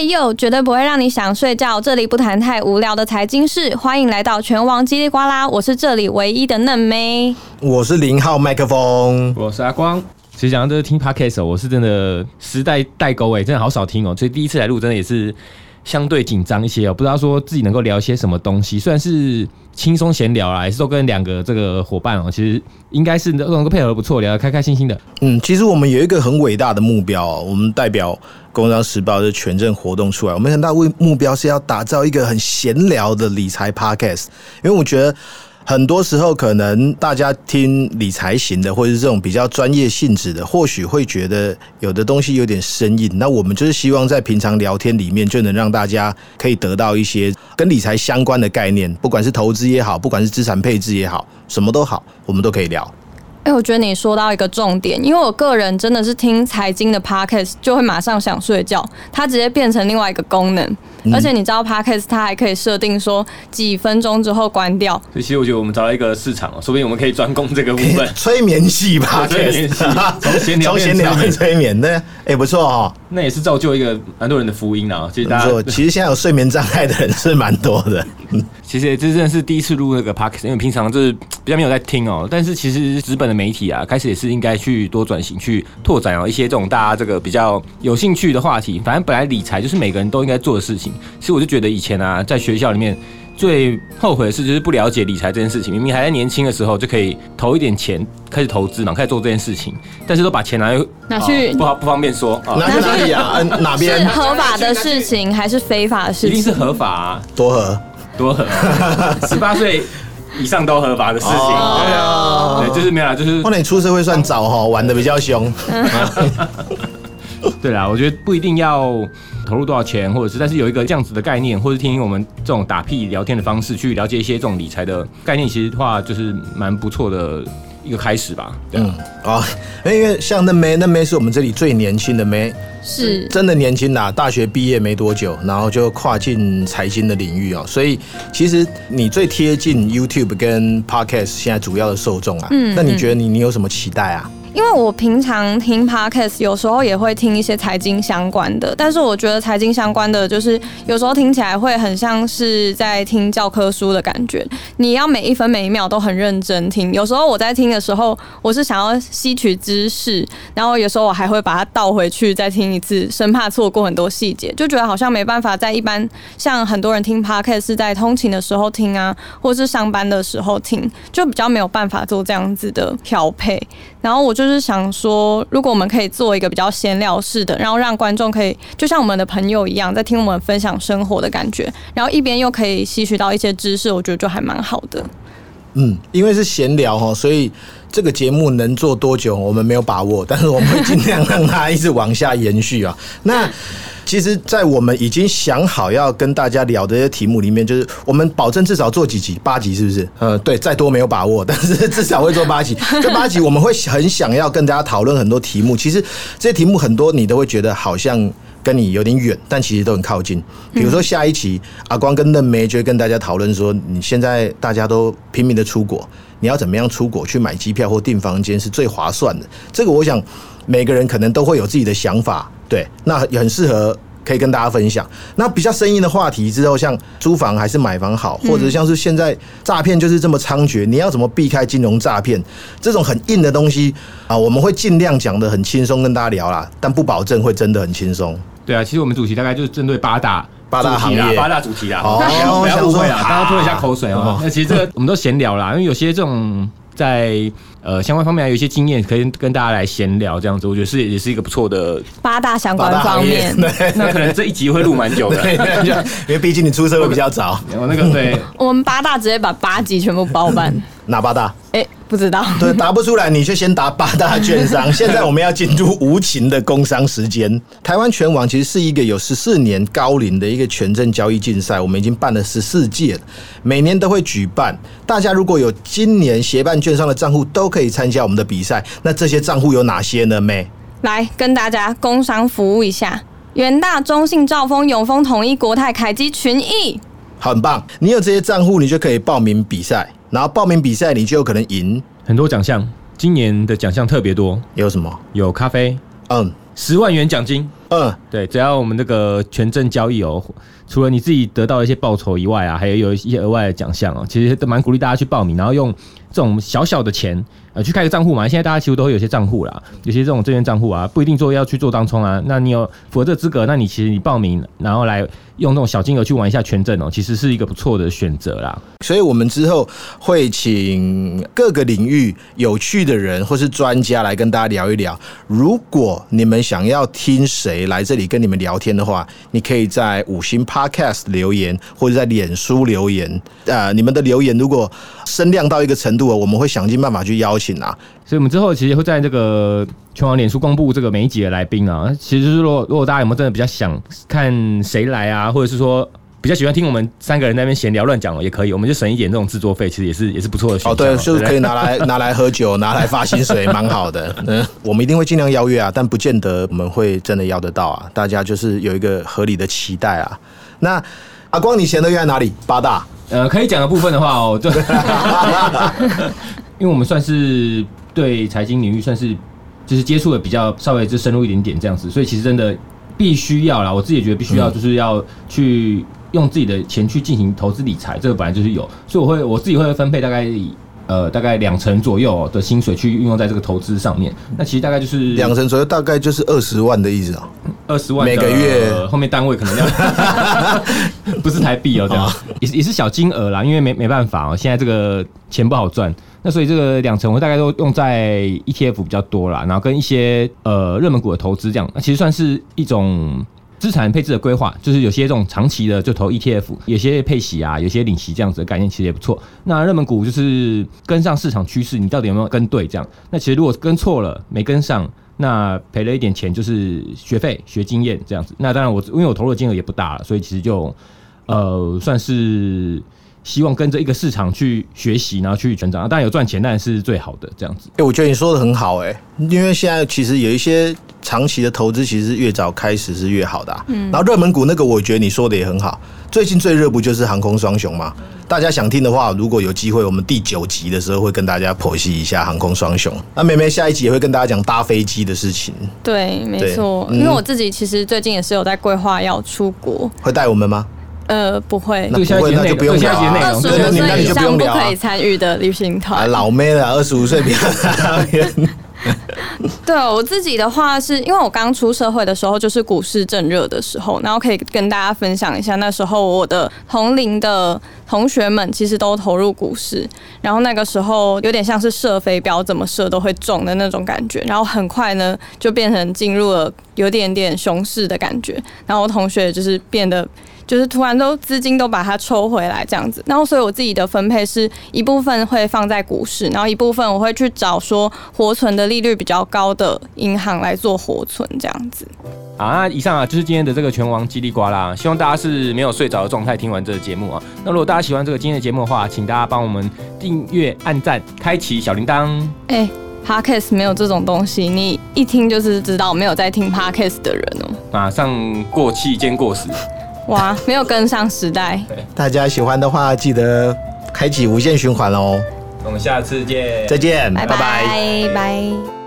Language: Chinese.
嗨哟，绝对不会让你想睡觉，这里不谈太无聊的财经事，欢迎来到全王叽里呱啦，我是这里唯一的嫩妹。我是零号麦克风，我是阿光。其实讲到这个听 podcast，哦我是真的时代代沟哎，真的好少听哦，所以第一次来录，真的也是相对紧张一些哦，不知道说自己能够聊些什么东西。虽然是轻松闲聊啦，也是都跟两个这个伙伴哦，其实应该是能够配合不错，聊得开开心心的。嗯，其实我们有一个很伟大的目标哦，我们代表《工商时报》的全镇活动出来，我们很大目目标是要打造一个很闲聊的理财 podcast，因为我觉得。很多时候，可能大家听理财型的，或者是这种比较专业性质的，或许会觉得有的东西有点生硬。那我们就是希望在平常聊天里面，就能让大家可以得到一些跟理财相关的概念，不管是投资也好，不管是资产配置也好，什么都好，我们都可以聊。哎，我觉得你说到一个重点，因为我个人真的是听财经的 podcast 就会马上想睡觉，它直接变成另外一个功能。而且你知道 podcast 它还可以设定说几分钟之后关掉。所以其实我觉得我们找到一个市场哦，说不定我们可以专攻这个部分。催眠系 podcast，从闲聊从闲聊变催眠，那哎不错哦，那也是造就一个蛮多人的福音啊。其实大家 其实现在有睡眠障碍的人是蛮多的。其实这真的是第一次录那个 podcast，因为平常就是比较没有在听哦。但是其实纸本的媒体啊，开始也是应该去多转型，去拓展哦一些这种大家这个比较有兴趣的话题。反正本来理财就是每个人都应该做的事情。其实我就觉得以前啊，在学校里面最后悔的事就是不了解理财这件事情。明明还在年轻的时候就可以投一点钱开始投资嘛，开始做这件事情，但是都把钱拿去拿去不好不方便说拿去哪里啊？哪边是合法的事情还是非法的事情？一定是合法啊，多合多合，十八岁以上都合法的事情。对啊，对，就是没有啦，就是后来你出社会算早哈，玩的比较凶。对啦，我觉得不一定要投入多少钱，或者是，但是有一个这样子的概念，或者听我们这种打屁聊天的方式去了解一些这种理财的概念，其实的话就是蛮不错的一个开始吧。嗯，啊，因为像那妹，那妹是我们这里最年轻的妹，是。真的年轻啦，大学毕业没多久，然后就跨进财经的领域哦，所以其实你最贴近 YouTube 跟 Podcast 现在主要的受众啊，嗯，那你觉得你你有什么期待啊？因为我平常听 podcast，有时候也会听一些财经相关的，但是我觉得财经相关的，就是有时候听起来会很像是在听教科书的感觉。你要每一分每一秒都很认真听。有时候我在听的时候，我是想要吸取知识，然后有时候我还会把它倒回去再听一次，生怕错过很多细节，就觉得好像没办法在一般像很多人听 podcast 是在通勤的时候听啊，或是上班的时候听，就比较没有办法做这样子的调配。然后我就是想说，如果我们可以做一个比较闲聊式的，然后让观众可以就像我们的朋友一样，在听我们分享生活的感觉，然后一边又可以吸取到一些知识，我觉得就还蛮好的。嗯，因为是闲聊哈，所以这个节目能做多久，我们没有把握，但是我们会尽量让它一直往下延续啊。那其实，在我们已经想好要跟大家聊的这些题目里面，就是我们保证至少做几集，八集是不是？呃，对，再多没有把握，但是至少会做八集。这八集我们会很想要跟大家讨论很多题目。其实这些题目很多，你都会觉得好像跟你有点远，但其实都很靠近。比如说下一期阿光跟嫩梅就会跟大家讨论说，你现在大家都拼命的出国，你要怎么样出国去买机票或订房间是最划算的？这个我想每个人可能都会有自己的想法。对，那也很适合可以跟大家分享。那比较生硬的话题之后，像租房还是买房好，或者像是现在诈骗就是这么猖獗，你要怎么避开金融诈骗这种很硬的东西啊？我们会尽量讲的很轻松跟大家聊啦，但不保证会真的很轻松。对啊，其实我们主题大概就是针对八大八大行业、八大主题啦，哦不要误会啦，想说刚刚吐了一下口水哦。那其实这个我们都闲聊啦，因为有些这种在呃相关方面还有一一些经验，可以跟大家来闲聊这样子，我觉得是也是一个不错的。八大相关方面，对 那可能这一集会录蛮久的。因为毕竟你出社会比较早。我 那个对，我们八大直接把八集全部包办。哪八大？哎，不知道。对，答不出来你就先答八大券商。现在我们要进入无情的工商时间。台湾全网其实是一个有十四年高龄的一个权证交易竞赛，我们已经办了十四届了，每年都会举办。大家如果有今年协办券商的账户，都可以参加我们的比赛。那这些账户有哪些呢？妹？来跟大家工商服务一下，元大、中信、兆丰、永丰、统一、国泰、凯基、群益。很棒，你有这些账户，你就可以报名比赛，然后报名比赛，你就有可能赢。很多奖项，今年的奖项特别多，有什么？有咖啡嗯，十万元奖金，嗯，对，只要我们这个权证交易哦，除了你自己得到一些报酬以外啊，还有有一些额外的奖项哦，其实都蛮鼓励大家去报名，然后用这种小小的钱呃去开个账户嘛。现在大家其实都会有些账户啦，有些这种证券账户啊，不一定说要去做当冲啊。那你有符合这资格，那你其实你报名，然后来用这种小金额去玩一下权证哦，其实是一个不错的选择啦。所以我们之后会请各个领域有趣的人或是专家来跟大家聊一聊。如果你们想要听谁来这里跟你们聊天的话，你可以在五星 Podcast 留言，或者在脸书留言。呃，你们的留言如果声量到一个程度，我们会想尽办法去邀请啊。所以，我们之后其实会在这个全网脸书公布这个每一集的来宾啊。其实，就是如果如果大家有没有真的比较想看谁来啊，或者是说比较喜欢听我们三个人在那边闲聊乱讲，也可以，我们就省一点这种制作费，其实也是也是不错的选择。哦，对，就是可以拿来拿来喝酒，拿来发薪水，蛮好的。嗯，我们一定会尽量邀约啊，但不见得我们会真的邀得到啊。大家就是有一个合理的期待啊。那阿光，你闲的约在哪里？八大。呃，可以讲的部分的话哦，就 因为我们算是对财经领域算是就是接触的比较稍微就深入一点点这样子，所以其实真的必须要啦，我自己也觉得必须要，就是要去用自己的钱去进行投资理财，这个本来就是有，所以我会我自己会分配大概呃大概两成左右的薪水去运用在这个投资上面，那其实大概就是两成左右，大概就是二十万的意思啊。二十万每个月。后面单位可能要 不是台币哦，这样。也是也是小金额啦，因为没没办法哦，现在这个钱不好赚，那所以这个两成我大概都用在 ETF 比较多啦，然后跟一些呃热门股的投资这样，那其实算是一种。资产配置的规划，就是有些这种长期的就投 ETF，有些配息啊，有些领息这样子的概念，其实也不错。那热门股就是跟上市场趋势，你到底有没有跟对？这样，那其实如果跟错了，没跟上，那赔了一点钱，就是学费、学经验这样子。那当然我因为我投入的金额也不大了，所以其实就呃算是希望跟着一个市场去学习，然后去成长。当然有赚钱，当然是最好的这样子。哎、我觉得你说的很好、哎，因为现在其实有一些长期的投资，其实越早开始是越好的、啊。嗯，然后热门股那个，我觉得你说的也很好。最近最热不就是航空双雄吗？大家想听的话，如果有机会，我们第九集的时候会跟大家剖析一下航空双雄。那妹妹下一集也会跟大家讲搭飞机的事情，对，没对错，嗯因为我自己其实最近也是有在规划要出国，会带我们吗？呃，不会那，下集不会那就不用聊啊内容二十五岁以你那你就不上不用聊啊可以参与的旅行啊，团。老妹了，二十五岁。对我自己的话是，因为我刚出社会的时候就是股市正热的时候，然后可以跟大家分享一下，那时候我的同龄的同学们其实都投入股市，然后那个时候有点像是射飞镖，怎么射都会中的那种感觉，然后很快呢就变成进入了有点点熊市的感觉，然后我同学就是变得。就是突然都资金都把它抽回来这样子，然后所以我自己的分配是一部分会放在股市，然后一部分我会去找说活存的利率比较高的银行来做活存这样子。好，那以上啊就是今天的这个拳王叽里呱啦，希望大家是没有睡着的状态听完这个节目啊。那如果大家喜欢这个今天的节目的话，请大家帮我们订阅、按赞、开启小铃铛。哎、p o d c a s t 没有这种东西，你一听就是知道没有在听 podcast 的人哦、马上过气兼过时，哇，没有跟上时代。大家喜欢的话，记得开启无限循环哦。我们下次见，再见，拜拜拜。